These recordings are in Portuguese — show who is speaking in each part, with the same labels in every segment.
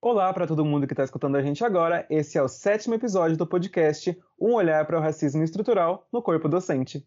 Speaker 1: Olá para todo mundo que está escutando a gente agora. Esse é o sétimo episódio do podcast Um Olhar para o Racismo Estrutural no Corpo Docente.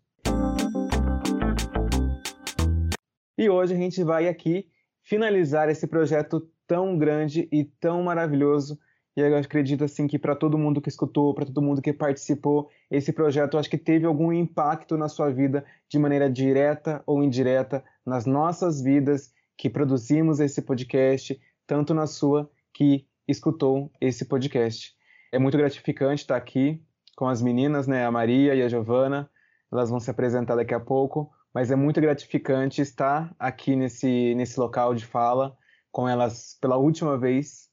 Speaker 1: E hoje a gente vai aqui finalizar esse projeto tão grande e tão maravilhoso. E eu acredito assim que para todo mundo que escutou, para todo mundo que participou, esse projeto acho que teve algum impacto na sua vida de maneira direta ou indireta nas nossas vidas que produzimos esse podcast, tanto na sua que escutou esse podcast. É muito gratificante estar aqui com as meninas, né, a Maria e a Giovana. Elas vão se apresentar daqui a pouco, mas é muito gratificante estar aqui nesse, nesse local de fala com elas pela última vez,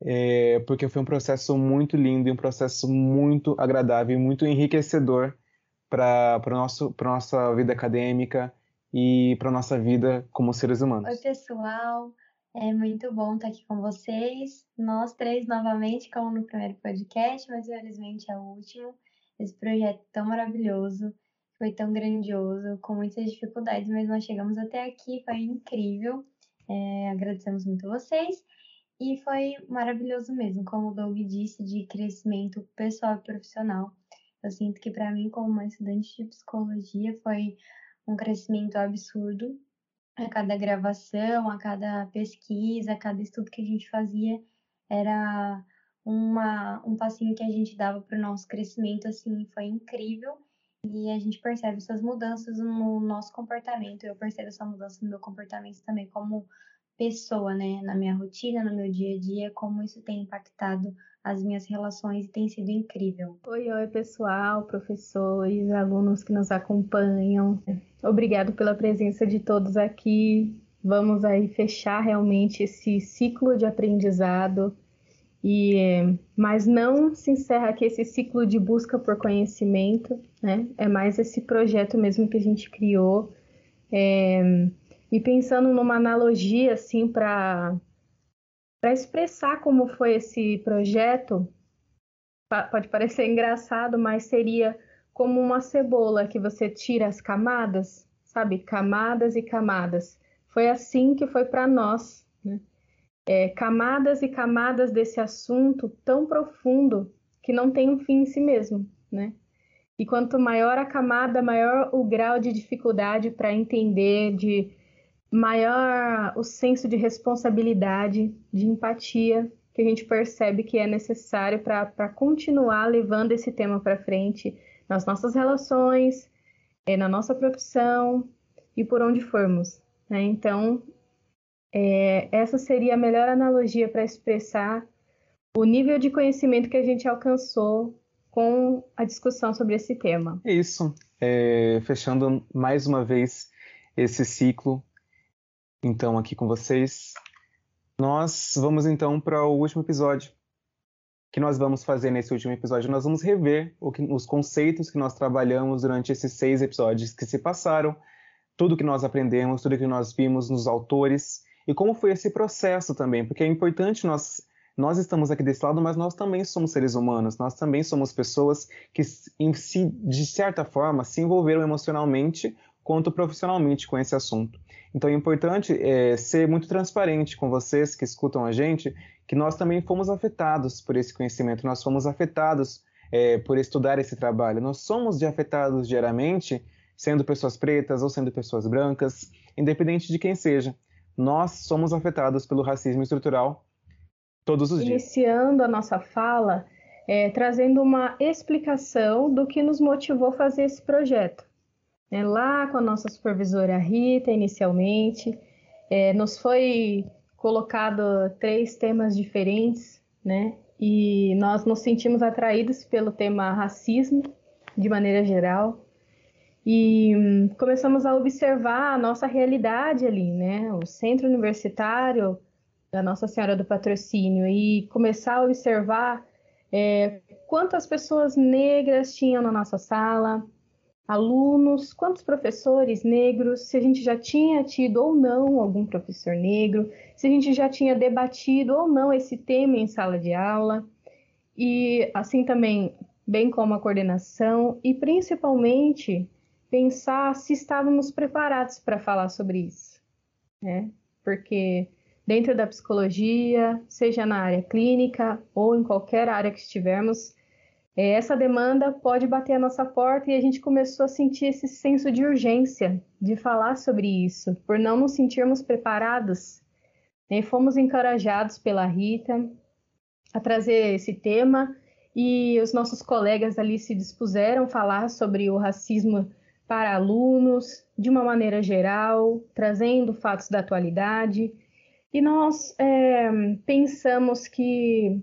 Speaker 1: é, porque foi um processo muito lindo e um processo muito agradável e muito enriquecedor para a nossa vida acadêmica e para nossa vida como seres humanos.
Speaker 2: Oi, pessoal. É muito bom estar aqui com vocês, nós três novamente, como no primeiro podcast, mas infelizmente é o último. Esse projeto tão maravilhoso, foi tão grandioso, com muitas dificuldades, mas nós chegamos até aqui, foi incrível. É, agradecemos muito a vocês e foi maravilhoso mesmo, como o Doug disse, de crescimento pessoal e profissional. Eu sinto que para mim, como uma estudante de psicologia, foi um crescimento absurdo a cada gravação, a cada pesquisa, a cada estudo que a gente fazia, era uma, um passinho que a gente dava para o nosso crescimento, assim, foi incrível. E a gente percebe essas mudanças no nosso comportamento. Eu percebo essa mudança no meu comportamento também como pessoa, né? Na minha rotina, no meu dia a dia, como isso tem impactado as minhas relações e tem sido incrível.
Speaker 3: Oi, oi, pessoal, professores, alunos que nos acompanham. Obrigado pela presença de todos aqui. Vamos aí fechar realmente esse ciclo de aprendizado. E mas não se encerra aqui esse ciclo de busca por conhecimento, né? É mais esse projeto mesmo que a gente criou. É, e pensando numa analogia assim para para expressar como foi esse projeto, pode parecer engraçado, mas seria como uma cebola que você tira as camadas, sabe? Camadas e camadas. Foi assim que foi para nós, né? É, camadas e camadas desse assunto tão profundo que não tem um fim em si mesmo, né? E quanto maior a camada, maior o grau de dificuldade para entender, de maior o senso de responsabilidade, de empatia que a gente percebe que é necessário para continuar levando esse tema para frente nas nossas relações, é, na nossa profissão e por onde formos. Né? Então, é, essa seria a melhor analogia para expressar o nível de conhecimento que a gente alcançou com a discussão sobre esse tema.
Speaker 1: É isso. É, fechando mais uma vez esse ciclo então aqui com vocês. Nós vamos então para o último episódio. O que nós vamos fazer nesse último episódio? Nós vamos rever que, os conceitos que nós trabalhamos durante esses seis episódios que se passaram, tudo que nós aprendemos, tudo que nós vimos nos autores e como foi esse processo também, porque é importante nós nós estamos aqui desse lado, mas nós também somos seres humanos, nós também somos pessoas que, de certa forma, se envolveram emocionalmente quanto profissionalmente com esse assunto. Então é importante é, ser muito transparente com vocês que escutam a gente, que nós também fomos afetados por esse conhecimento, nós fomos afetados é, por estudar esse trabalho, nós somos afetados diariamente, sendo pessoas pretas ou sendo pessoas brancas, independente de quem seja. Nós somos afetados pelo racismo estrutural todos os
Speaker 3: Iniciando dias. Iniciando a nossa fala, é, trazendo uma explicação do que nos motivou a fazer esse projeto né, lá com a nossa supervisora Rita, inicialmente. É, nos foi colocado três temas diferentes, né? E nós nos sentimos atraídos pelo tema racismo, de maneira geral. E hum, começamos a observar a nossa realidade ali, né? O centro universitário da Nossa Senhora do Patrocínio e começar a observar é, quantas pessoas negras tinham na nossa sala, alunos, quantos professores negros, se a gente já tinha tido ou não algum professor negro, se a gente já tinha debatido ou não esse tema em sala de aula, e assim também, bem como a coordenação, e principalmente pensar se estávamos preparados para falar sobre isso, né? Porque dentro da psicologia, seja na área clínica ou em qualquer área que estivermos, essa demanda pode bater a nossa porta e a gente começou a sentir esse senso de urgência de falar sobre isso, por não nos sentirmos preparados. E fomos encorajados pela Rita a trazer esse tema e os nossos colegas ali se dispuseram a falar sobre o racismo para alunos de uma maneira geral, trazendo fatos da atualidade. E nós é, pensamos que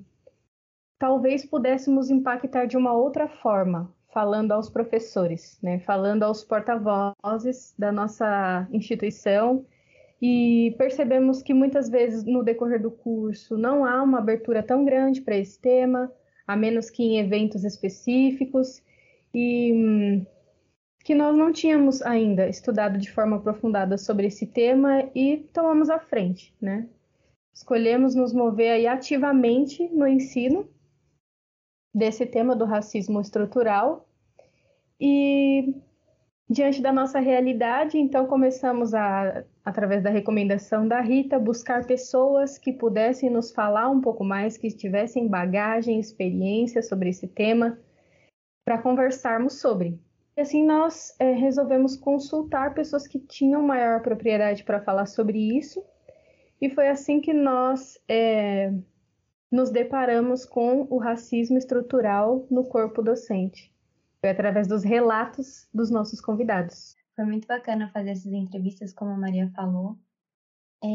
Speaker 3: talvez pudéssemos impactar de uma outra forma, falando aos professores, né? falando aos porta-vozes da nossa instituição. E percebemos que muitas vezes no decorrer do curso não há uma abertura tão grande para esse tema, a menos que em eventos específicos, e hum, que nós não tínhamos ainda estudado de forma aprofundada sobre esse tema e tomamos à frente, né? Escolhemos nos mover aí ativamente no ensino desse tema do racismo estrutural. E diante da nossa realidade, então começamos a, através da recomendação da Rita, buscar pessoas que pudessem nos falar um pouco mais, que tivessem bagagem, experiência sobre esse tema, para conversarmos sobre. E assim nós é, resolvemos consultar pessoas que tinham maior propriedade para falar sobre isso. E foi assim que nós é, nos deparamos com o racismo estrutural no corpo docente. Foi através dos relatos dos nossos convidados.
Speaker 2: Foi muito bacana fazer essas entrevistas, como a Maria falou. É,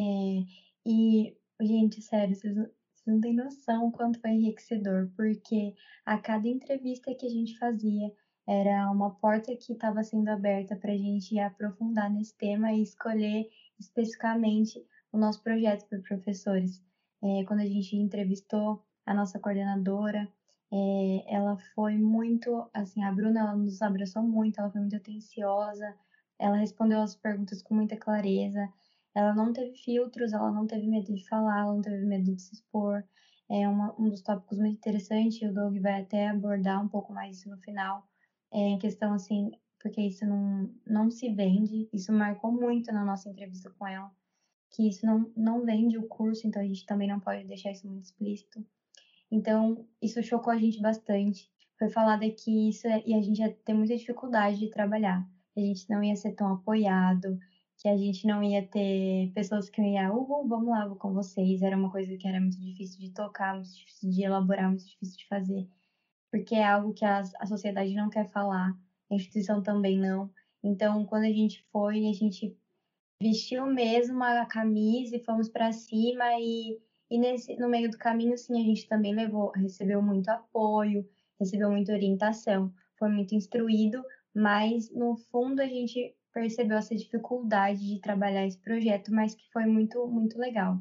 Speaker 2: e, gente, sério, vocês, vocês não têm noção o quanto foi enriquecedor, porque a cada entrevista que a gente fazia era uma porta que estava sendo aberta para a gente aprofundar nesse tema e escolher especificamente o nosso projeto para professores é, quando a gente entrevistou a nossa coordenadora, é, ela foi muito, assim, a Bruna, ela nos abraçou muito, ela foi muito atenciosa, ela respondeu as perguntas com muita clareza, ela não teve filtros, ela não teve medo de falar, ela não teve medo de se expor. É uma, um dos tópicos muito interessantes, e o Doug vai até abordar um pouco mais isso no final, é, em questão, assim, porque isso não, não se vende, isso marcou muito na nossa entrevista com ela que isso não, não vende o curso, então a gente também não pode deixar isso muito explícito. Então, isso chocou a gente bastante. Foi falado que isso e a gente ia ter muita dificuldade de trabalhar, que a gente não ia ser tão apoiado, que a gente não ia ter pessoas que iam, uhul, vamos lá, vou com vocês. Era uma coisa que era muito difícil de tocar, muito difícil de elaborar, muito difícil de fazer, porque é algo que a, a sociedade não quer falar, a instituição também não. Então, quando a gente foi, a gente vestiu mesmo a camisa e fomos para cima e, e nesse, no meio do caminho, sim, a gente também levou, recebeu muito apoio, recebeu muita orientação, foi muito instruído, mas no fundo a gente percebeu essa dificuldade de trabalhar esse projeto, mas que foi muito, muito legal.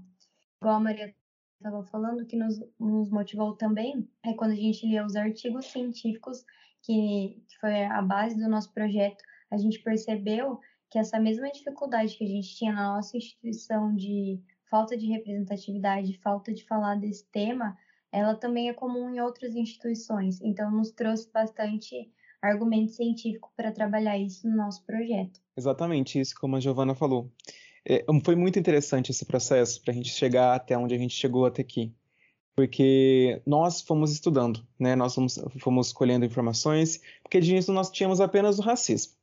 Speaker 2: Igual a Maria estava falando, que nos, nos motivou também é quando a gente lia os artigos científicos, que, que foi a base do nosso projeto, a gente percebeu que essa mesma dificuldade que a gente tinha na nossa instituição de falta de representatividade, falta de falar desse tema, ela também é comum em outras instituições. Então, nos trouxe bastante argumento científico para trabalhar isso no nosso projeto.
Speaker 1: Exatamente isso, como a Giovana falou. É, foi muito interessante esse processo para a gente chegar até onde a gente chegou até aqui. Porque nós fomos estudando, né? nós fomos, fomos colhendo informações, porque de início nós tínhamos apenas o racismo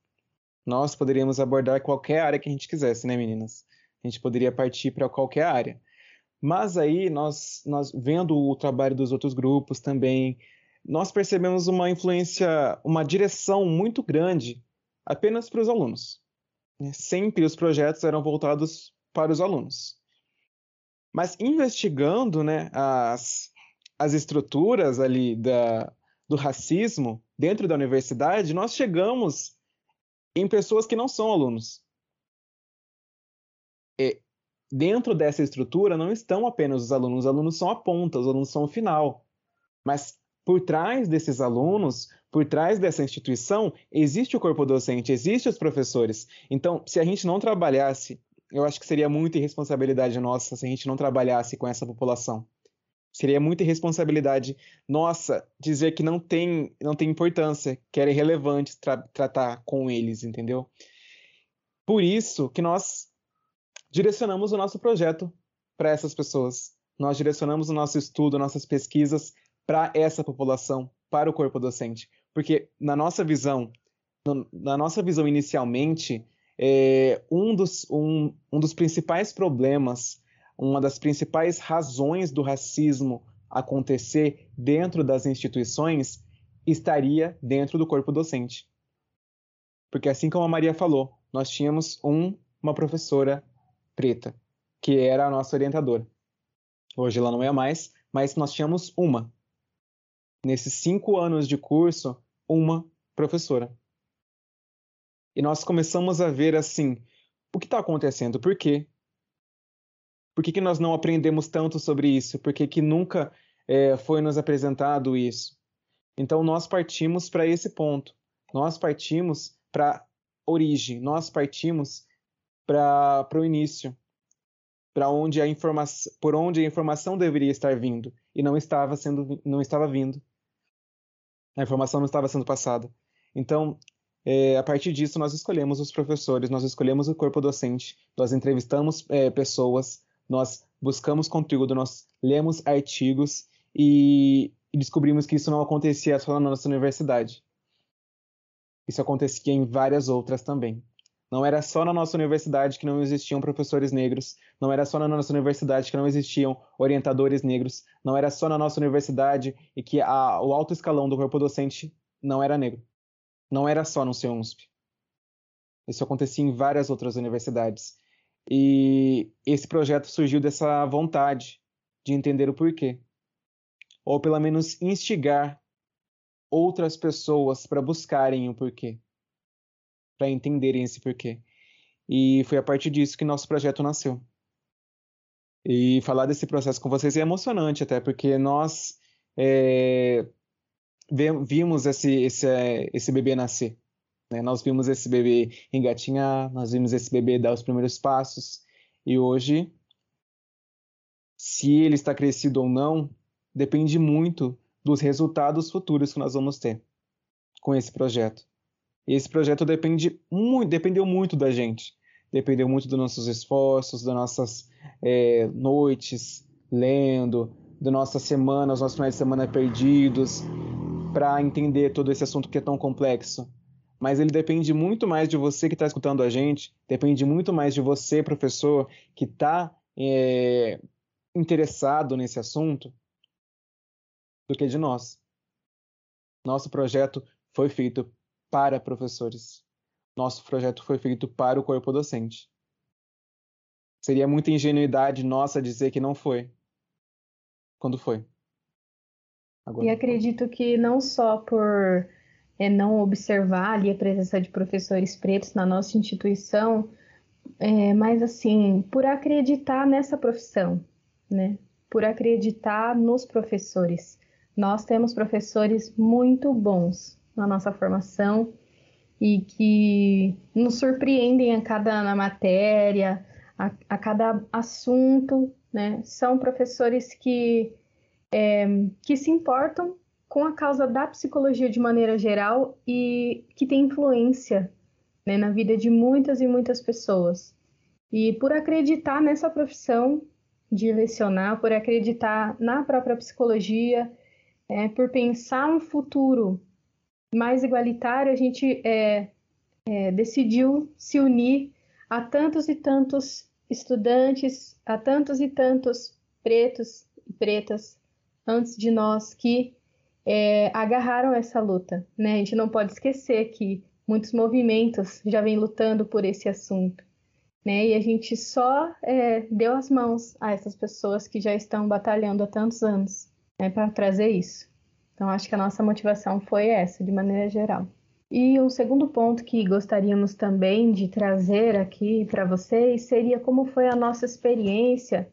Speaker 1: nós poderíamos abordar qualquer área que a gente quisesse, né, meninas? A gente poderia partir para qualquer área. Mas aí, nós, nós vendo o trabalho dos outros grupos também, nós percebemos uma influência, uma direção muito grande apenas para os alunos. Né? Sempre os projetos eram voltados para os alunos. Mas investigando né, as, as estruturas ali da, do racismo dentro da universidade, nós chegamos em pessoas que não são alunos. E dentro dessa estrutura não estão apenas os alunos, os alunos são a ponta, os alunos são o final. Mas por trás desses alunos, por trás dessa instituição, existe o corpo docente, existem os professores. Então, se a gente não trabalhasse, eu acho que seria muita irresponsabilidade nossa se a gente não trabalhasse com essa população. Seria muita irresponsabilidade nossa dizer que não tem, não tem importância, que era irrelevante tra tratar com eles, entendeu? Por isso que nós direcionamos o nosso projeto para essas pessoas. Nós direcionamos o nosso estudo, nossas pesquisas para essa população, para o corpo docente. Porque na nossa visão, na nossa visão inicialmente, é, um, dos, um, um dos principais problemas, uma das principais razões do racismo acontecer dentro das instituições estaria dentro do corpo docente. Porque assim como a Maria falou, nós tínhamos um, uma professora preta, que era a nossa orientadora. Hoje ela não é mais, mas nós tínhamos uma. Nesses cinco anos de curso, uma professora. E nós começamos a ver assim, o que está acontecendo? Por quê? Por que, que nós não aprendemos tanto sobre isso? Por que, que nunca é, foi nos apresentado isso? Então nós partimos para esse ponto. Nós partimos para origem, nós partimos para o início, para onde a informação, por onde a informação deveria estar vindo e não estava sendo, não estava vindo. A informação não estava sendo passada. Então, é, a partir disso, nós escolhemos os professores, nós escolhemos o corpo docente, nós entrevistamos é, pessoas, nós buscamos conteúdo, nós lemos artigos e, descobrimos que isso não acontecia só na nossa universidade. Isso acontecia em várias outras também. Não era só na nossa universidade que não existiam professores negros, não era só na nossa universidade que não existiam orientadores negros, não era só na nossa universidade e que a, o alto escalão do corpo docente não era negro. Não era só no CEUNSP. Isso acontecia em várias outras universidades. E esse projeto surgiu dessa vontade de entender o porquê. Ou pelo menos instigar outras pessoas para buscarem o porquê, para entenderem esse porquê. E foi a partir disso que nosso projeto nasceu. E falar desse processo com vocês é emocionante, até porque nós é, vimos esse, esse, esse bebê nascer. Né? Nós vimos esse bebê engatinhar, nós vimos esse bebê dar os primeiros passos. E hoje, se ele está crescido ou não, depende muito dos resultados futuros que nós vamos ter com esse projeto. Esse projeto depende muito, dependeu muito da gente, dependeu muito dos nossos esforços, das nossas é, noites lendo, da nossa semana, os nossos finais de semana perdidos, para entender todo esse assunto que é tão complexo. Mas ele depende muito mais de você que está escutando a gente, depende muito mais de você, professor, que está é, interessado nesse assunto, do que de nós. Nosso projeto foi feito para professores. Nosso projeto foi feito para o corpo docente. Seria muita ingenuidade nossa dizer que não foi. Quando foi?
Speaker 3: Agora. E acredito que não só por é, não observar ali a presença de professores pretos na nossa instituição, é, mas assim, por acreditar nessa profissão, né? Por acreditar nos professores. Nós temos professores muito bons na nossa formação e que nos surpreendem a cada matéria, a, a cada assunto, né? São professores que, é, que se importam com a causa da psicologia de maneira geral e que tem influência né, na vida de muitas e muitas pessoas. E por acreditar nessa profissão de lecionar, por acreditar na própria psicologia, é, por pensar um futuro mais igualitário, a gente é, é, decidiu se unir a tantos e tantos estudantes, a tantos e tantos pretos e pretas antes de nós que é, agarraram essa luta. Né? A gente não pode esquecer que muitos movimentos já vêm lutando por esse assunto. Né? E a gente só é, deu as mãos a essas pessoas que já estão batalhando há tantos anos né, para trazer isso. Então, acho que a nossa motivação foi essa, de maneira geral. E um segundo ponto que gostaríamos também de trazer aqui para vocês seria como foi a nossa experiência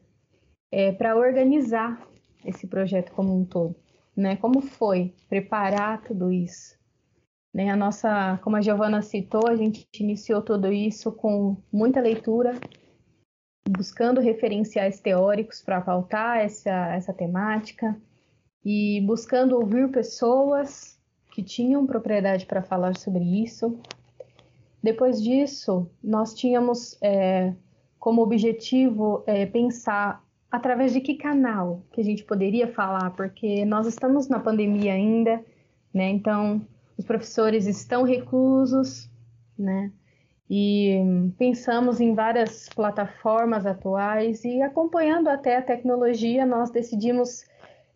Speaker 3: é, para organizar esse projeto como um todo. Né? Como foi preparar tudo isso? Né? A nossa, como a Giovana citou, a gente iniciou tudo isso com muita leitura, buscando referenciais teóricos para pautar essa, essa temática, e buscando ouvir pessoas que tinham propriedade para falar sobre isso. Depois disso, nós tínhamos é, como objetivo é, pensar através de que canal que a gente poderia falar? Porque nós estamos na pandemia ainda, né? Então, os professores estão reclusos, né? E pensamos em várias plataformas atuais e acompanhando até a tecnologia, nós decidimos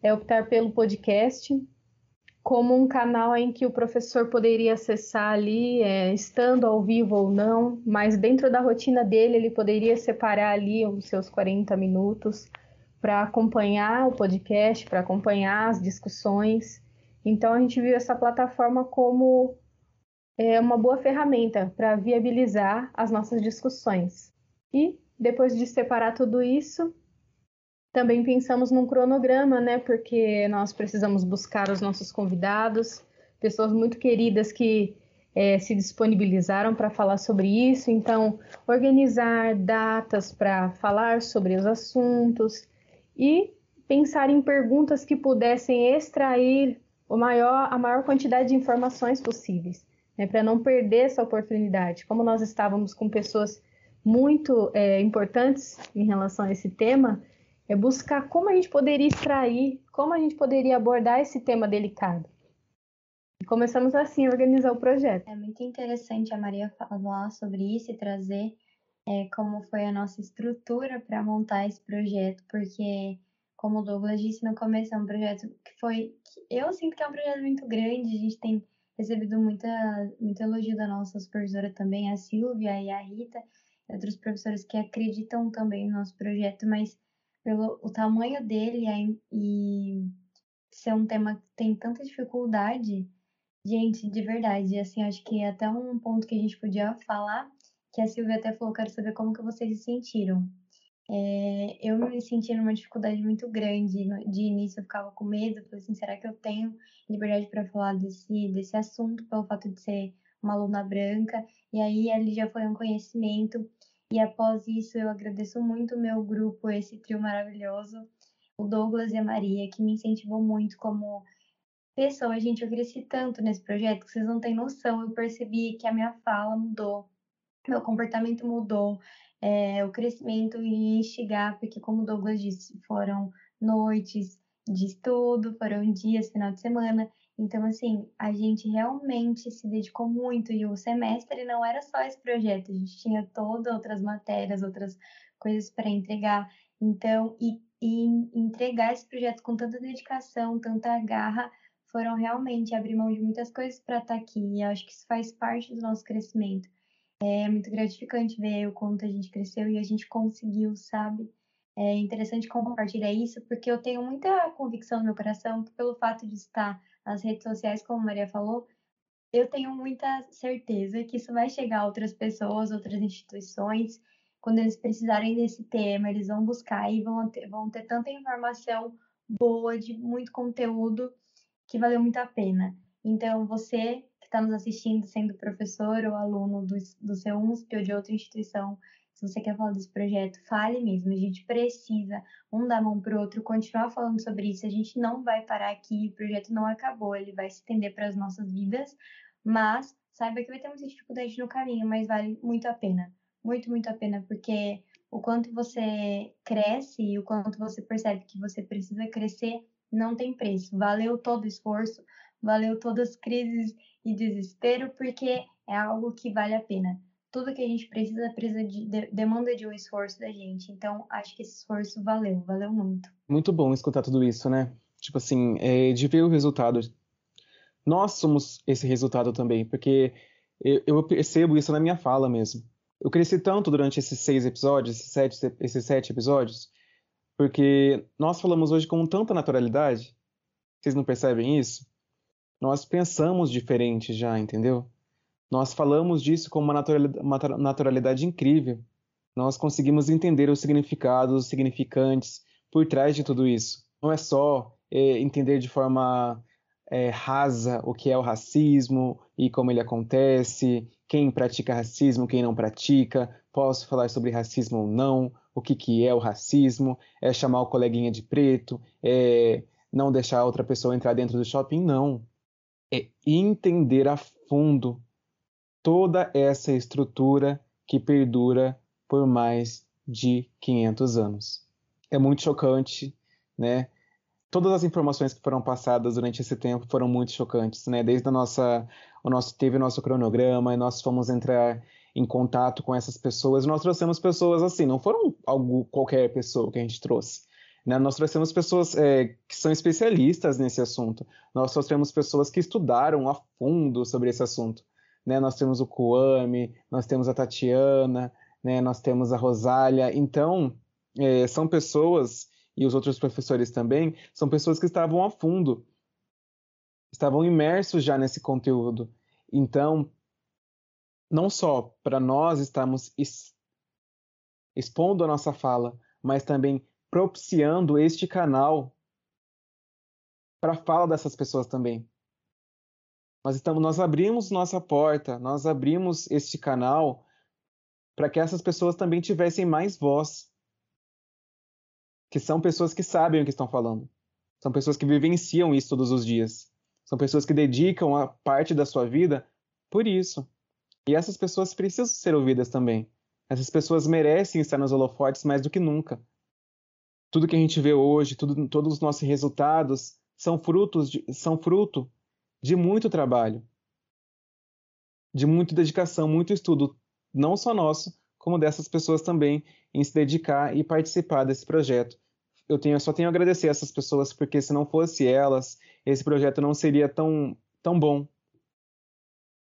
Speaker 3: é, optar pelo podcast como um canal em que o professor poderia acessar ali, é, estando ao vivo ou não, mas dentro da rotina dele, ele poderia separar ali os seus 40 minutos para acompanhar o podcast, para acompanhar as discussões. Então, a gente viu essa plataforma como é, uma boa ferramenta para viabilizar as nossas discussões. E, depois de separar tudo isso, também pensamos num cronograma, né? Porque nós precisamos buscar os nossos convidados, pessoas muito queridas que é, se disponibilizaram para falar sobre isso. Então, organizar datas para falar sobre os assuntos e pensar em perguntas que pudessem extrair o maior, a maior quantidade de informações possíveis, né? Para não perder essa oportunidade. Como nós estávamos com pessoas muito é, importantes em relação a esse tema, é buscar como a gente poderia extrair, como a gente poderia abordar esse tema delicado. E começamos assim a organizar o projeto.
Speaker 2: É muito interessante a Maria falar sobre isso e trazer é, como foi a nossa estrutura para montar esse projeto, porque, como o Douglas disse no começo, é um projeto que foi. Que eu sinto que é um projeto muito grande, a gente tem recebido muita, muito elogio da nossa supervisora também, a Silvia e a Rita, e outros professores que acreditam também no nosso projeto, mas pelo o tamanho dele e ser um tema que tem tanta dificuldade, gente, de verdade, assim, acho que é até um ponto que a gente podia falar, que a Silvia até falou, quero saber como que vocês se sentiram. É, eu me senti numa dificuldade muito grande. De início eu ficava com medo, falei assim, será que eu tenho liberdade para falar desse, desse assunto pelo fato de ser uma aluna branca? E aí ali já foi um conhecimento e após isso, eu agradeço muito o meu grupo, esse trio maravilhoso, o Douglas e a Maria, que me incentivou muito como pessoa. Gente, eu cresci tanto nesse projeto que vocês não têm noção. Eu percebi que a minha fala mudou, meu comportamento mudou, é, o crescimento e instigar, porque, como o Douglas disse, foram noites de estudo, foram dias, final de semana, então, assim, a gente realmente se dedicou muito e o semestre não era só esse projeto, a gente tinha todas outras matérias, outras coisas para entregar. Então, e, e entregar esse projeto com tanta dedicação, tanta garra, foram realmente abrir mão de muitas coisas para estar tá aqui. E acho que isso faz parte do nosso crescimento. É muito gratificante ver o quanto a gente cresceu e a gente conseguiu, sabe? É interessante compartilhar isso, porque eu tenho muita convicção no meu coração que pelo fato de estar nas redes sociais, como a Maria falou, eu tenho muita certeza que isso vai chegar a outras pessoas, outras instituições. Quando eles precisarem desse tema, eles vão buscar e vão ter, vão ter tanta informação boa, de muito conteúdo, que valeu muito a pena. Então, você que está nos assistindo, sendo professor ou aluno do, do seu UNSP ou de outra instituição, se você quer falar desse projeto, fale mesmo. A gente precisa um dar mão para o outro, continuar falando sobre isso. A gente não vai parar aqui, o projeto não acabou, ele vai se estender para as nossas vidas, mas saiba que vai ter muita dificuldade no caminho, mas vale muito a pena. Muito, muito a pena, porque o quanto você cresce e o quanto você percebe que você precisa crescer não tem preço. Valeu todo o esforço, valeu todas as crises e desespero, porque é algo que vale a pena tudo que a gente precisa, precisa de, de, demanda de um esforço da gente. Então, acho que esse esforço valeu, valeu muito.
Speaker 1: Muito bom escutar tudo isso, né? Tipo assim, é, de ver o resultado. Nós somos esse resultado também, porque eu, eu, percebo isso na minha fala mesmo. Eu cresci tanto durante esses seis episódios, esses sete, esses sete episódios, porque nós falamos hoje com tanta naturalidade. Vocês não percebem isso? Nós pensamos diferente já, entendeu? Nós falamos disso com uma naturalidade, incrível. Nós conseguimos entender os significados, os significantes por trás de tudo isso. Não é só é, entender de forma é, rasa o que é o racismo e como ele acontece, quem pratica racismo, quem não pratica, posso falar sobre racismo ou não, o que, que é o racismo, é chamar o coleguinha de preto, é não deixar outra pessoa entrar dentro do shopping, não. É entender a fundo toda essa estrutura que perdura por mais de 500 anos. é muito chocante, né? Todas as informações que foram passadas durante esse tempo foram muito chocantes, né? Desde a nossa, o nosso teve o nosso cronograma, e nós fomos entrar em contato com essas pessoas. Nós trouxemos pessoas assim, não foram algo qualquer pessoa que a gente trouxe. Né? Nós trouxemos pessoas é, que são especialistas nesse assunto. Nós trouxemos pessoas que estudaram a fundo sobre esse assunto. Né? Nós temos o Kuami, nós temos a Tatiana, né? nós temos a Rosália. Então, é, são pessoas, e os outros professores também, são pessoas que estavam a fundo, estavam imersos já nesse conteúdo. Então, não só para nós estarmos expondo a nossa fala, mas também propiciando este canal para a fala dessas pessoas também. Nós, estamos, nós abrimos nossa porta, nós abrimos este canal para que essas pessoas também tivessem mais voz. Que são pessoas que sabem o que estão falando. São pessoas que vivenciam isso todos os dias. São pessoas que dedicam a parte da sua vida por isso. E essas pessoas precisam ser ouvidas também. Essas pessoas merecem estar nos holofotes mais do que nunca. Tudo que a gente vê hoje, tudo, todos os nossos resultados são frutos de, são fruto de muito trabalho, de muita dedicação, muito estudo, não só nosso, como dessas pessoas também em se dedicar e participar desse projeto. Eu tenho, só tenho a agradecer a essas pessoas porque se não fosse elas, esse projeto não seria tão tão bom.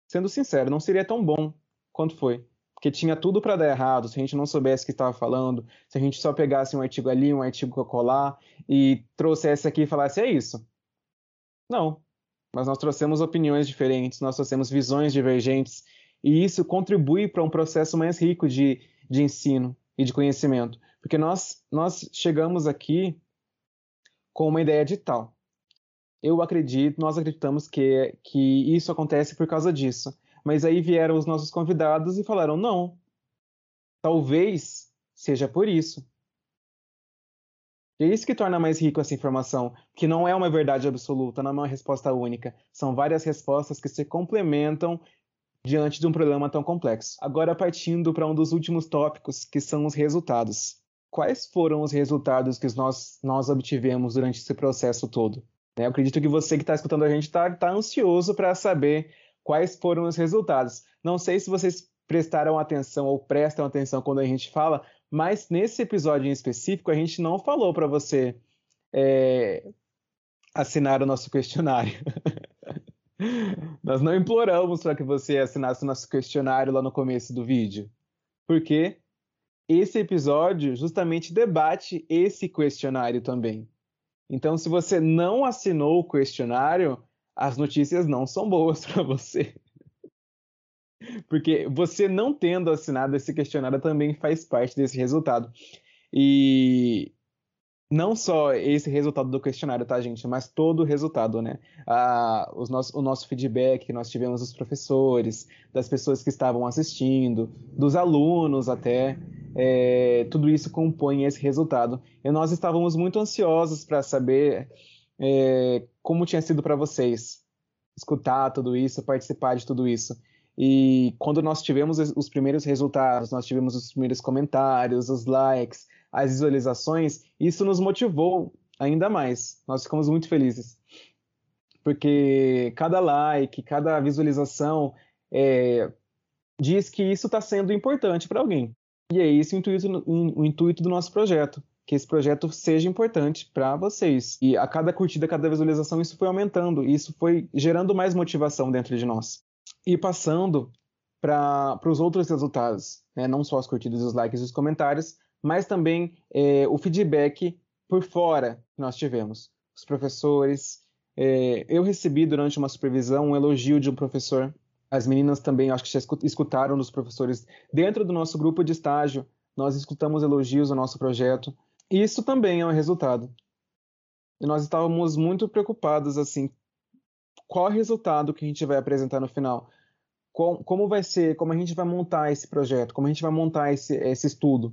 Speaker 1: Sendo sincero, não seria tão bom quanto foi. Porque tinha tudo para dar errado se a gente não soubesse o que estava falando, se a gente só pegasse um artigo ali, um artigo colar e trouxesse aqui e falasse é isso. Não, mas nós trouxemos opiniões diferentes, nós trouxemos visões divergentes, e isso contribui para um processo mais rico de, de ensino e de conhecimento. Porque nós, nós chegamos aqui com uma ideia de tal. Eu acredito, nós acreditamos que, que isso acontece por causa disso. Mas aí vieram os nossos convidados e falaram: não, talvez seja por isso. E é isso que torna mais rico essa informação, que não é uma verdade absoluta, não é uma resposta única. São várias respostas que se complementam diante de um problema tão complexo. Agora, partindo para um dos últimos tópicos, que são os resultados. Quais foram os resultados que nós, nós obtivemos durante esse processo todo? Eu acredito que você que está escutando a gente está tá ansioso para saber quais foram os resultados. Não sei se vocês prestaram atenção ou prestam atenção quando a gente fala, mas nesse episódio em específico, a gente não falou para você é, assinar o nosso questionário. Nós não imploramos para que você assinasse o nosso questionário lá no começo do vídeo. Porque esse episódio justamente debate esse questionário também. Então, se você não assinou o questionário, as notícias não são boas para você. Porque você não tendo assinado esse questionário também faz parte desse resultado. E não só esse resultado do questionário, tá, gente? Mas todo o resultado, né? Ah, os nosso, o nosso feedback que nós tivemos dos professores, das pessoas que estavam assistindo, dos alunos até, é, tudo isso compõe esse resultado. E nós estávamos muito ansiosos para saber é, como tinha sido para vocês escutar tudo isso, participar de tudo isso. E quando nós tivemos os primeiros resultados, nós tivemos os primeiros comentários, os likes, as visualizações, isso nos motivou ainda mais. Nós ficamos muito felizes. Porque cada like, cada visualização é, diz que isso está sendo importante para alguém. E é esse o intuito, o intuito do nosso projeto que esse projeto seja importante para vocês. E a cada curtida, a cada visualização, isso foi aumentando, isso foi gerando mais motivação dentro de nós e passando para os outros resultados, né? não só as curtidas, os likes e os comentários, mas também é, o feedback por fora que nós tivemos. Os professores. É, eu recebi durante uma supervisão um elogio de um professor. As meninas também, acho que já escutaram dos professores. Dentro do nosso grupo de estágio, nós escutamos elogios ao nosso projeto. E isso também é um resultado. E nós estávamos muito preocupados, assim, qual é o resultado que a gente vai apresentar no final? Como, vai ser, como a gente vai montar esse projeto, como a gente vai montar esse, esse estudo,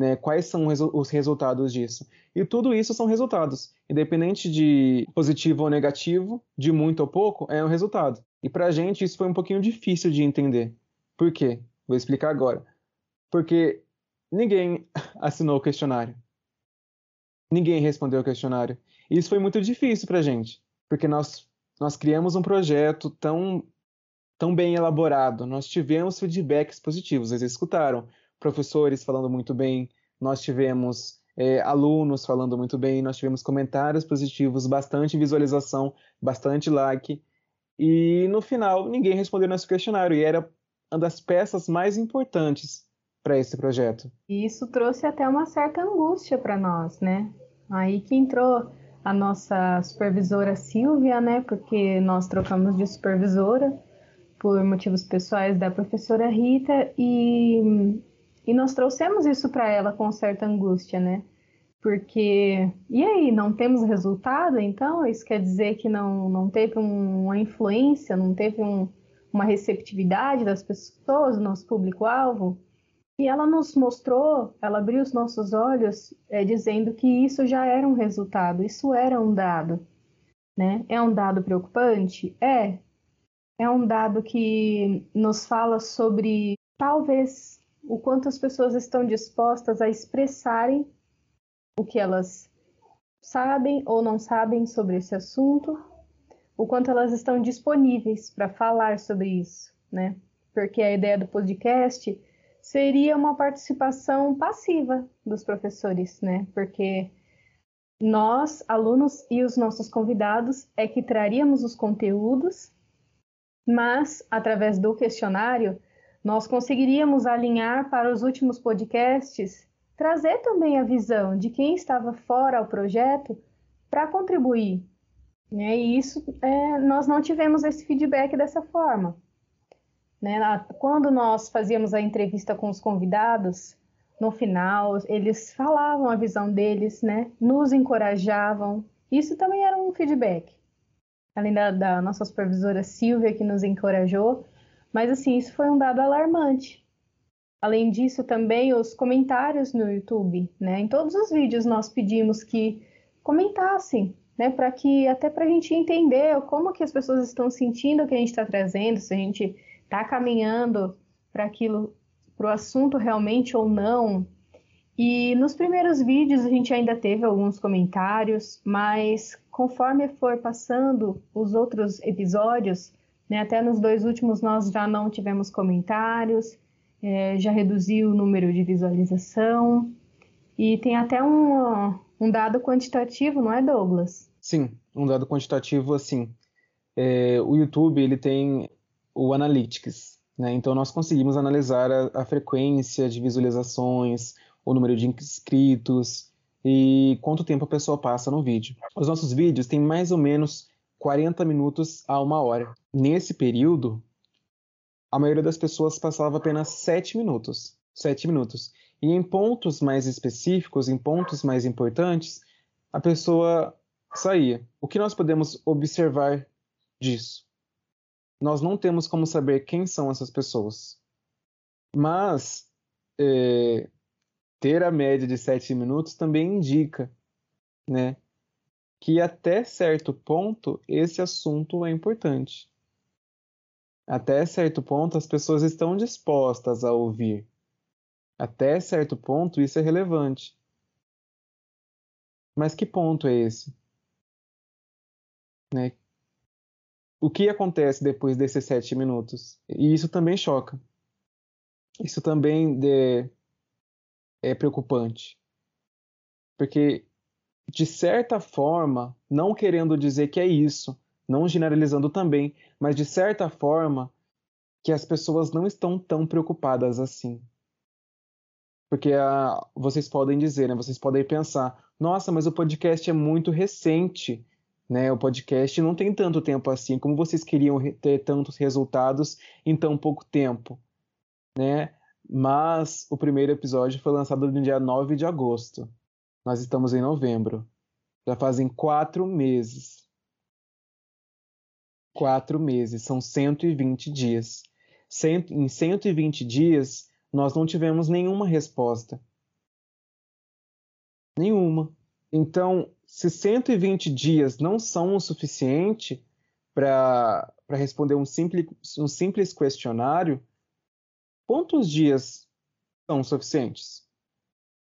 Speaker 1: né? quais são os resultados disso? E tudo isso são resultados, independente de positivo ou negativo, de muito ou pouco, é um resultado. E para a gente isso foi um pouquinho difícil de entender. Por quê? Vou explicar agora. Porque ninguém assinou o questionário. Ninguém respondeu o questionário. E isso foi muito difícil para a gente, porque nós, nós criamos um projeto tão, tão bem elaborado, nós tivemos feedbacks positivos, eles escutaram professores falando muito bem, nós tivemos é, alunos falando muito bem, nós tivemos comentários positivos, bastante visualização, bastante like, e no final ninguém respondeu nosso questionário, e era uma das peças mais importantes para esse projeto.
Speaker 3: E isso trouxe até uma certa angústia para nós, né? Aí que entrou a nossa supervisora Silvia, né? Porque nós trocamos de supervisora por motivos pessoais da professora Rita e, e nós trouxemos isso para ela com certa angústia, né? Porque, e aí, não temos resultado? Então, isso quer dizer que não, não teve um, uma influência, não teve um, uma receptividade das pessoas, do nosso público-alvo? E ela nos mostrou, ela abriu os nossos olhos, é, dizendo que isso já era um resultado, isso era um dado. Né? É um dado preocupante? É. É um dado que nos fala sobre, talvez, o quanto as pessoas estão dispostas a expressarem o que elas sabem ou não sabem sobre esse assunto, o quanto elas estão disponíveis para falar sobre isso, né? Porque a ideia do podcast seria uma participação passiva dos professores, né? Porque nós, alunos e os nossos convidados, é que traríamos os conteúdos, mas através do questionário nós conseguiríamos alinhar para os últimos podcasts, trazer também a visão de quem estava fora ao projeto para contribuir. Né? E isso é, nós não tivemos esse feedback dessa forma. Né? Quando nós fazíamos a entrevista com os convidados, no final, eles falavam a visão deles, né? nos encorajavam. Isso também era um feedback. Além da, da nossa supervisora Silvia, que nos encorajou. Mas, assim, isso foi um dado alarmante. Além disso, também os comentários no YouTube, né? Em todos os vídeos nós pedimos que comentassem, né? Para que até para a gente entender como que as pessoas estão sentindo o que a gente está trazendo, se a gente está caminhando para aquilo, para o assunto realmente ou não. E nos primeiros vídeos a gente ainda teve alguns comentários, mas conforme for passando os outros episódios, né, até nos dois últimos nós já não tivemos comentários, é, já reduziu o número de visualização e tem até um, um dado quantitativo, não é, Douglas?
Speaker 1: Sim, um dado quantitativo assim. É, o YouTube ele tem o Analytics. Né? Então, nós conseguimos analisar a, a, frequência de visualizações, o número de inscritos e quanto tempo a pessoa passa no vídeo. Os nossos vídeos têm mais ou menos 40 minutos a uma hora. Nesse período, a maioria das pessoas passava apenas 7 minutos. 7 minutos. E em pontos mais específicos, em pontos mais importantes, a pessoa saía. O que nós podemos observar disso? Nós não temos como saber quem são essas pessoas. Mas é, ter a média de sete minutos também indica, né, que até certo ponto esse assunto é importante. Até certo ponto as pessoas estão dispostas a ouvir. Até certo ponto isso é relevante. Mas que ponto é esse? Né? O que acontece depois desses sete minutos? E isso também choca. Isso também é, é preocupante. Porque, de certa forma, não querendo dizer que é isso, não generalizando também, mas de certa forma, que as pessoas não estão tão preocupadas assim. Porque ah, vocês podem dizer, né, vocês podem pensar, nossa, mas o podcast é muito recente né? O podcast não tem tanto tempo assim. Como vocês queriam ter tantos resultados em tão pouco tempo? Né? Mas o primeiro episódio foi lançado no dia 9 de agosto. Nós estamos em novembro. Já fazem quatro meses. Quatro meses, são 120 dias. Cento, em 120 dias, nós não tivemos nenhuma resposta. Nenhuma. Então, se 120 dias não são o suficiente para responder um simples, um simples questionário, quantos dias são suficientes?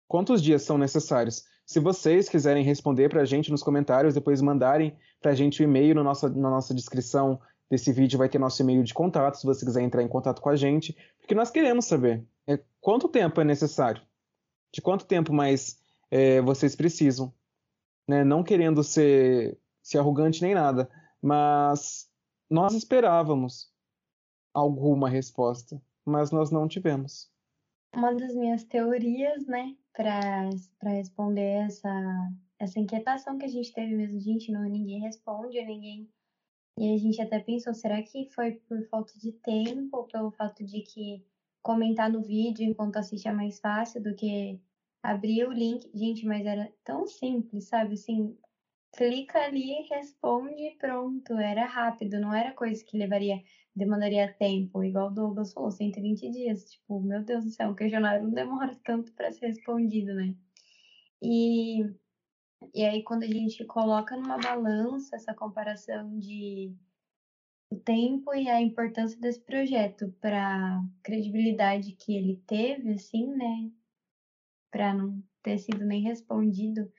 Speaker 1: Quantos dias são necessários? Se vocês quiserem responder para a gente nos comentários, depois mandarem para a gente o e-mail no nossa, na nossa descrição desse vídeo vai ter nosso e-mail de contato, se você quiser entrar em contato com a gente, porque nós queremos saber é, quanto tempo é necessário, de quanto tempo mais é, vocês precisam, né? Não querendo ser, ser arrogante nem nada, mas nós esperávamos alguma resposta, mas nós não tivemos.
Speaker 2: Uma das minhas teorias, né, para responder essa, essa inquietação que a gente teve mesmo, gente, não, ninguém responde, ninguém. E a gente até pensou, será que foi por falta de tempo, pelo fato de que comentar no vídeo enquanto assiste é mais fácil do que abrir o link. Gente, mas era tão simples, sabe? Assim, clica ali, responde e pronto. Era rápido, não era coisa que levaria, demandaria tempo, igual o Douglas falou, 120 dias. Tipo, meu Deus do céu, o questionário não demora tanto para ser respondido, né? E, e aí, quando a gente coloca numa balança essa comparação de o tempo e a importância desse projeto para credibilidade que ele teve, assim, né? Para não ter sido nem respondido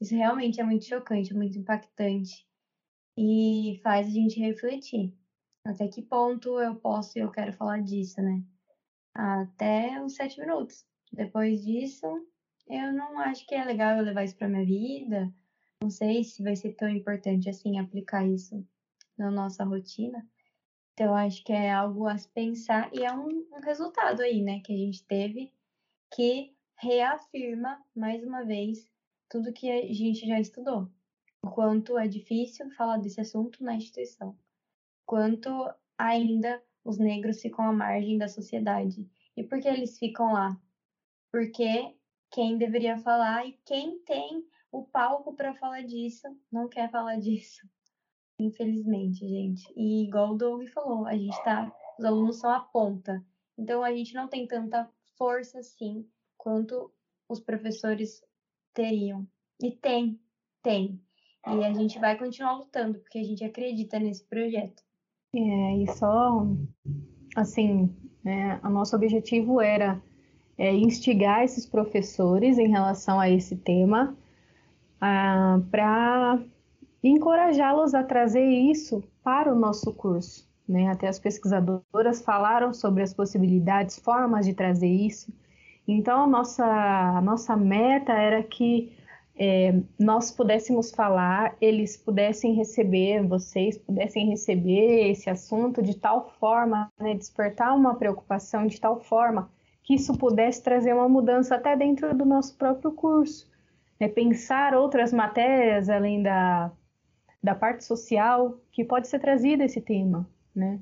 Speaker 2: isso realmente é muito chocante, muito impactante e faz a gente refletir. Até que ponto eu posso e eu quero falar disso, né? Até os sete minutos. Depois disso, eu não acho que é legal eu levar isso para minha vida. Não sei se vai ser tão importante assim aplicar isso na nossa rotina. Então, acho que é algo a se pensar e é um, um resultado aí, né, que a gente teve que reafirma mais uma vez tudo que a gente já estudou. O quanto é difícil falar desse assunto na instituição. Quanto ainda os negros ficam à margem da sociedade. E por que eles ficam lá? Porque quem deveria falar e quem tem o palco para falar disso não quer falar disso. Infelizmente, gente. E igual o Doug falou, a gente tá. Os alunos são a ponta. Então a gente não tem tanta força assim quanto os professores teriam. E tem, tem. E a gente vai continuar lutando, porque a gente acredita nesse projeto.
Speaker 3: É, e só, assim, né, o nosso objetivo era é, instigar esses professores em relação a esse tema, ah, para encorajá-los a trazer isso para o nosso curso. Né? Até as pesquisadoras falaram sobre as possibilidades, formas de trazer isso. Então, a nossa, a nossa meta era que é, nós pudéssemos falar, eles pudessem receber, vocês pudessem receber esse assunto de tal forma, né, despertar uma preocupação de tal forma que isso pudesse trazer uma mudança até dentro do nosso próprio curso. Né, pensar outras matérias além da, da parte social que pode ser trazida esse tema. Né?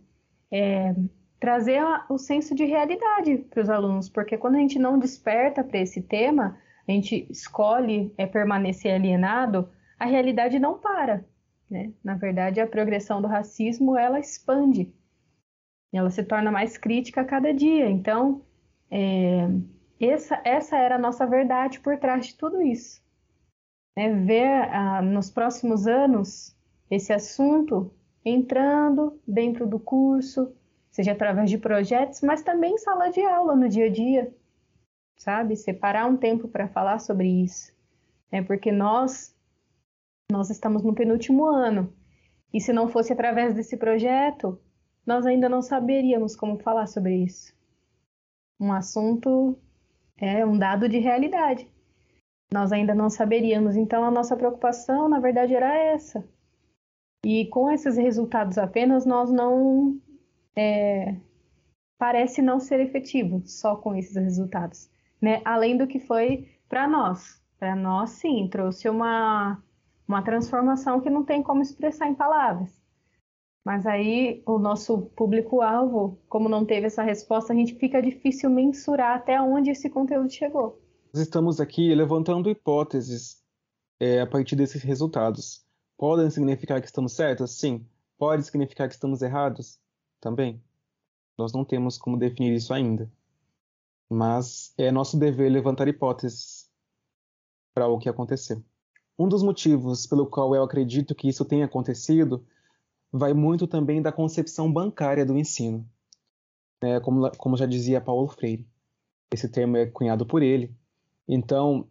Speaker 3: É, trazer o senso de realidade para os alunos, porque quando a gente não desperta para esse tema, a gente escolhe é, permanecer alienado, a realidade não para. Né? Na verdade, a progressão do racismo ela expande, ela se torna mais crítica a cada dia. Então, é, essa, essa era a nossa verdade por trás de tudo isso. É, ver ah, nos próximos anos esse assunto entrando dentro do curso, seja através de projetos, mas também sala de aula no dia a dia, sabe? Separar um tempo para falar sobre isso, é porque nós nós estamos no penúltimo ano e se não fosse através desse projeto, nós ainda não saberíamos como falar sobre isso. Um assunto é um dado de realidade. Nós ainda não saberíamos, então a nossa preocupação, na verdade, era essa. E com esses resultados apenas, nós não é, parece não ser efetivo só com esses resultados, né? Além do que foi para nós. Para nós, sim, trouxe uma, uma transformação que não tem como expressar em palavras. Mas aí o nosso público-alvo, como não teve essa resposta, a gente fica difícil mensurar até onde esse conteúdo chegou.
Speaker 1: Estamos aqui levantando hipóteses é, a partir desses resultados. Podem significar que estamos certos? Sim. Pode significar que estamos errados? Também. Nós não temos como definir isso ainda. Mas é nosso dever levantar hipóteses para o que aconteceu. Um dos motivos pelo qual eu acredito que isso tenha acontecido vai muito também da concepção bancária do ensino. É, como, como já dizia Paulo Freire. Esse termo é cunhado por ele. Então,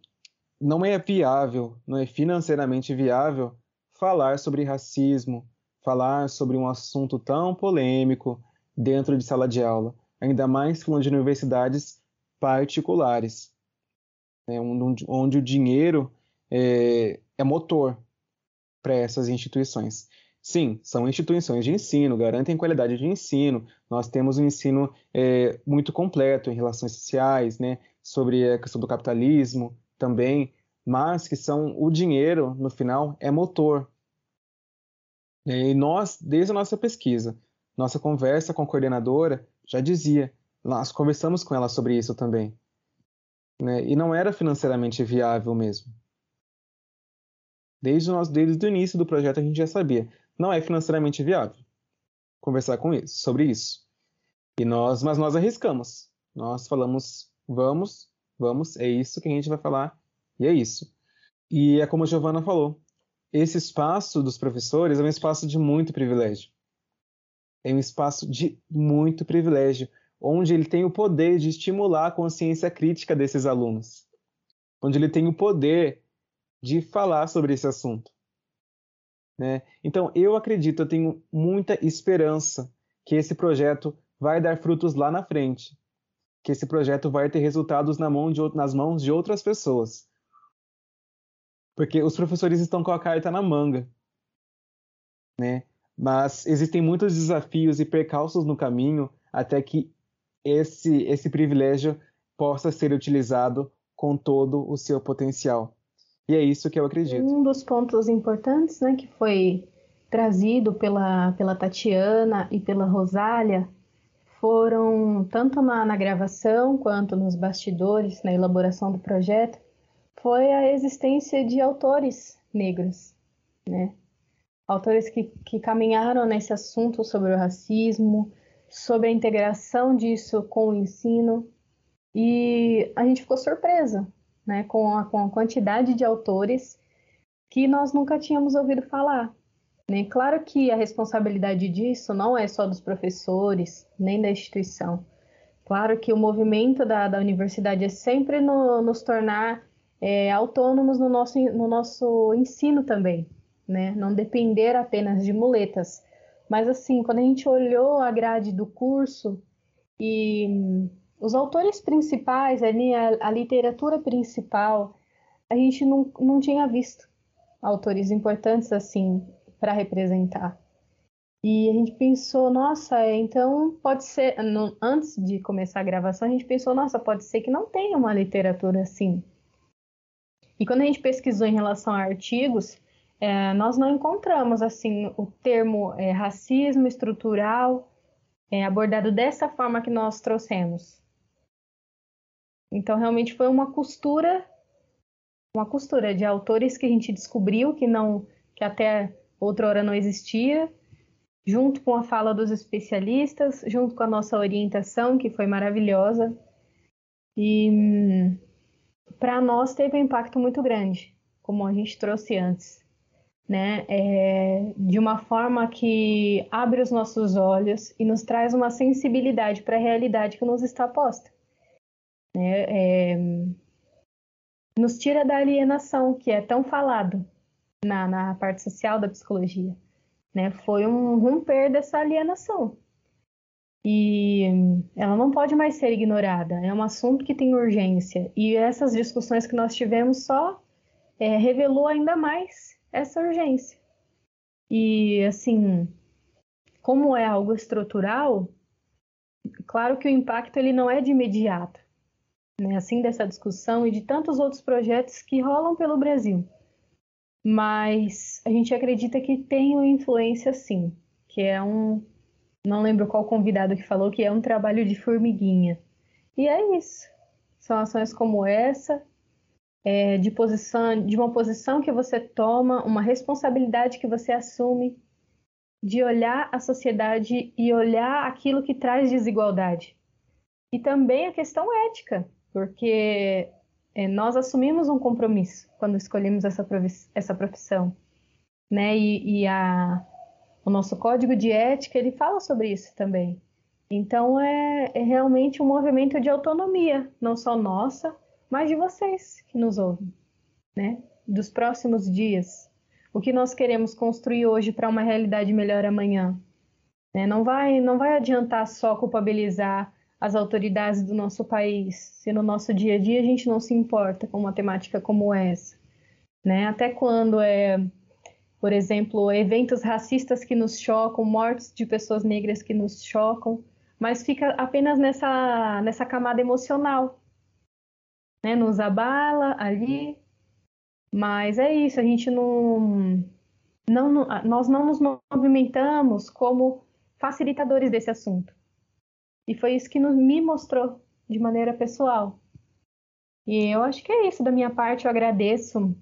Speaker 1: não é viável, não é financeiramente viável falar sobre racismo, falar sobre um assunto tão polêmico dentro de sala de aula, ainda mais falando de universidades particulares, né, onde, o dinheiro é, é motor para essas instituições. Sim, são instituições de ensino, garantem qualidade de ensino. Nós temos um ensino é, muito completo em relações sociais, né, sobre a questão do capitalismo também, mas que são o dinheiro, no final, é motor. E nós, desde a nossa pesquisa, nossa conversa com a coordenadora já dizia, nós conversamos com ela sobre isso também. Né, e não era financeiramente viável mesmo. Desde, nós, desde o início do projeto a gente já sabia não é financeiramente viável conversar com isso, sobre isso. E nós, mas nós arriscamos. Nós falamos, vamos, vamos, é isso que a gente vai falar e é isso. E é como a Giovana falou, esse espaço dos professores é um espaço de muito privilégio. É um espaço de muito privilégio, onde ele tem o poder de estimular a consciência crítica desses alunos. Onde ele tem o poder de falar sobre esse assunto. Né? Então, eu acredito, eu tenho muita esperança que esse projeto vai dar frutos lá na frente, que esse projeto vai ter resultados na mão de, nas mãos de outras pessoas. Porque os professores estão com a carta na manga. Né? Mas existem muitos desafios e percalços no caminho até que esse, esse privilégio possa ser utilizado com todo o seu potencial. E é isso que eu acredito.
Speaker 3: Um dos pontos importantes, né, que foi trazido pela, pela Tatiana e pela Rosália foram, tanto na, na gravação quanto nos bastidores, na elaboração do projeto, foi a existência de autores negros, né? Autores que, que caminharam nesse assunto sobre o racismo, sobre a integração disso com o ensino, e a gente ficou surpresa, né, com, a, com a quantidade de autores que nós nunca tínhamos ouvido falar. Né? Claro que a responsabilidade disso não é só dos professores, nem da instituição. Claro que o movimento da, da universidade é sempre no, nos tornar é, autônomos no nosso, no nosso ensino também, né? não depender apenas de muletas. Mas assim, quando a gente olhou a grade do curso e os autores principais, ali, a, a literatura principal, a gente não, não tinha visto autores importantes assim para representar. E a gente pensou, nossa, então pode ser. No, antes de começar a gravação, a gente pensou, nossa, pode ser que não tenha uma literatura assim. E quando a gente pesquisou em relação a artigos, é, nós não encontramos assim o termo é, racismo estrutural é, abordado dessa forma que nós trouxemos. Então, realmente foi uma costura, uma costura de autores que a gente descobriu que não, que até outra hora não existia, junto com a fala dos especialistas, junto com a nossa orientação, que foi maravilhosa. E para nós teve um impacto muito grande, como a gente trouxe antes, né? É, de uma forma que abre os nossos olhos e nos traz uma sensibilidade para a realidade que nos está posta né, é, nos tira da alienação, que é tão falado na, na parte social da psicologia. Né? Foi um romper dessa alienação. E ela não pode mais ser ignorada, é um assunto que tem urgência. E essas discussões que nós tivemos só é, revelou ainda mais essa urgência. E, assim, como é algo estrutural, claro que o impacto ele não é de imediato né, assim dessa discussão e de tantos outros projetos que rolam pelo Brasil. Mas a gente acredita que tem uma influência sim, que é um, não lembro qual convidado que falou que é um trabalho de formiguinha. E é isso. São ações como essa, é, de posição, de uma posição que você toma, uma responsabilidade que você assume, de olhar a sociedade e olhar aquilo que traz desigualdade. E também a questão ética, porque é, nós assumimos um compromisso quando escolhemos essa, profissão, né? E, e a, o nosso código de ética ele fala sobre isso também. Então é, é realmente um movimento de autonomia, não só nossa, mas de vocês que nos ouvem. né? Dos próximos dias. O que nós queremos construir hoje para uma realidade melhor amanhã. Né? Não, vai, não vai adiantar só culpabilizar as autoridades do nosso país, se no nosso dia a dia a gente não se importa com uma temática como essa. Né? Até quando é, por exemplo, eventos racistas que nos chocam, mortes de pessoas negras que nos chocam, mas fica apenas nessa, nessa camada emocional. Né? Nos abala ali, mas é isso, a gente não, não, nós não nos movimentamos como facilitadores desse assunto. E foi isso que nos, me mostrou de maneira pessoal. E eu acho que é isso da minha parte, eu agradeço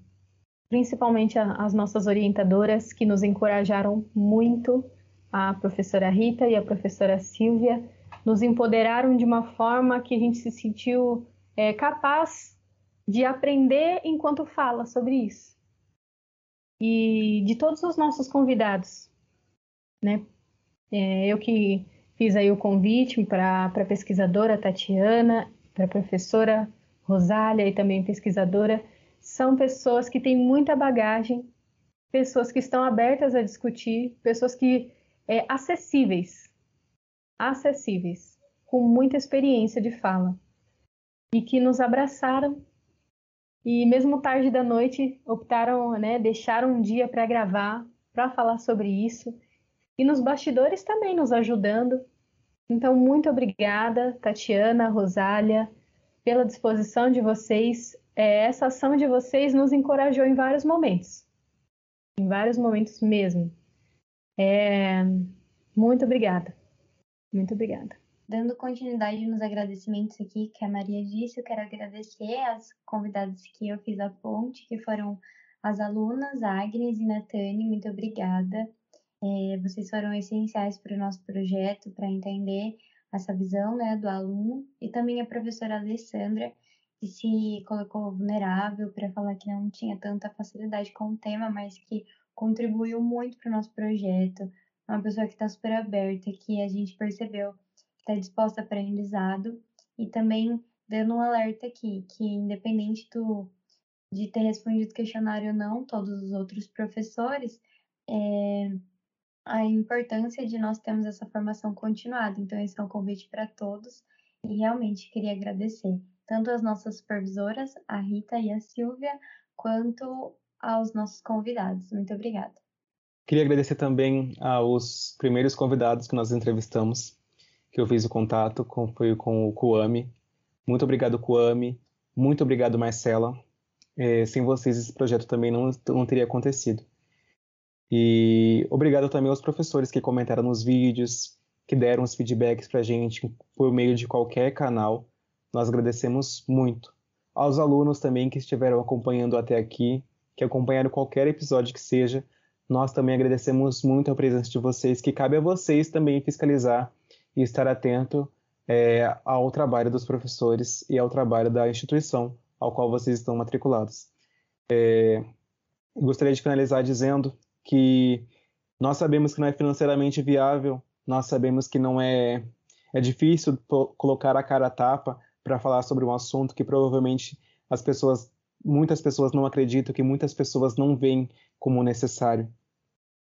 Speaker 3: principalmente as nossas orientadoras que nos encorajaram muito, a professora Rita e a professora Silvia, nos empoderaram de uma forma que a gente se sentiu é, capaz de aprender enquanto fala sobre isso. E de todos os nossos convidados, né? É, eu que fiz aí o convite para a pesquisadora Tatiana, para a professora Rosália e também pesquisadora, são pessoas que têm muita bagagem, pessoas que estão abertas a discutir, pessoas que é, acessíveis, acessíveis, com muita experiência de fala e que nos abraçaram e mesmo tarde da noite optaram, né, deixaram um dia para gravar, para falar sobre isso e nos bastidores também nos ajudando. Então, muito obrigada, Tatiana, Rosália, pela disposição de vocês. É, essa ação de vocês nos encorajou em vários momentos, em vários momentos mesmo. É, muito obrigada, muito obrigada.
Speaker 2: Dando continuidade nos agradecimentos aqui que a Maria disse, eu quero agradecer as convidadas que eu fiz a ponte, que foram as alunas Agnes e Natane, muito obrigada. É, vocês foram essenciais para o nosso projeto, para entender essa visão né, do aluno, e também a professora Alessandra, se colocou vulnerável para falar que não tinha tanta facilidade com o tema, mas que contribuiu muito para o nosso projeto. Uma pessoa que está super aberta, que a gente percebeu que está disposta a aprendizado, e também dando um alerta aqui, que independente do, de ter respondido questionário ou não, todos os outros professores, é, a importância de nós termos essa formação continuada. Então, esse é um convite para todos e realmente queria agradecer tanto as nossas supervisoras, a Rita e a Silvia, quanto aos nossos convidados. Muito obrigada.
Speaker 1: Queria agradecer também aos primeiros convidados que nós entrevistamos, que eu fiz o contato, com, foi com o Kuami. Muito obrigado, Kuami. Muito obrigado, Marcela. É, sem vocês, esse projeto também não, não teria acontecido. E obrigado também aos professores que comentaram nos vídeos, que deram os feedbacks para a gente por meio de qualquer canal. Nós agradecemos muito. Aos alunos também que estiveram acompanhando até aqui, que acompanharam qualquer episódio que seja, nós também agradecemos muito a presença de vocês, que cabe a vocês também fiscalizar e estar atento é, ao trabalho dos professores e ao trabalho da instituição ao qual vocês estão matriculados. É, gostaria de finalizar dizendo que nós sabemos que não é financeiramente viável, nós sabemos que não é é difícil colocar a cara a tapa para falar sobre um assunto que provavelmente as pessoas, muitas pessoas não acreditam, que muitas pessoas não veem como necessário.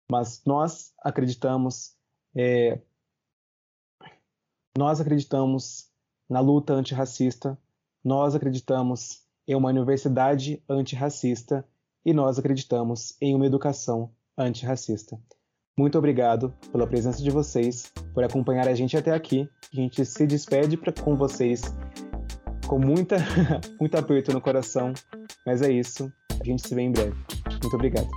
Speaker 1: Mas nós acreditamos, é, nós acreditamos na luta antirracista, nós acreditamos em uma universidade antirracista e nós acreditamos em uma educação antirracista. Muito obrigado pela presença de vocês, por acompanhar a gente até aqui. A gente se despede pra, com vocês com muita, muito aperto no coração, mas é isso. A gente se vê em breve. Muito obrigado.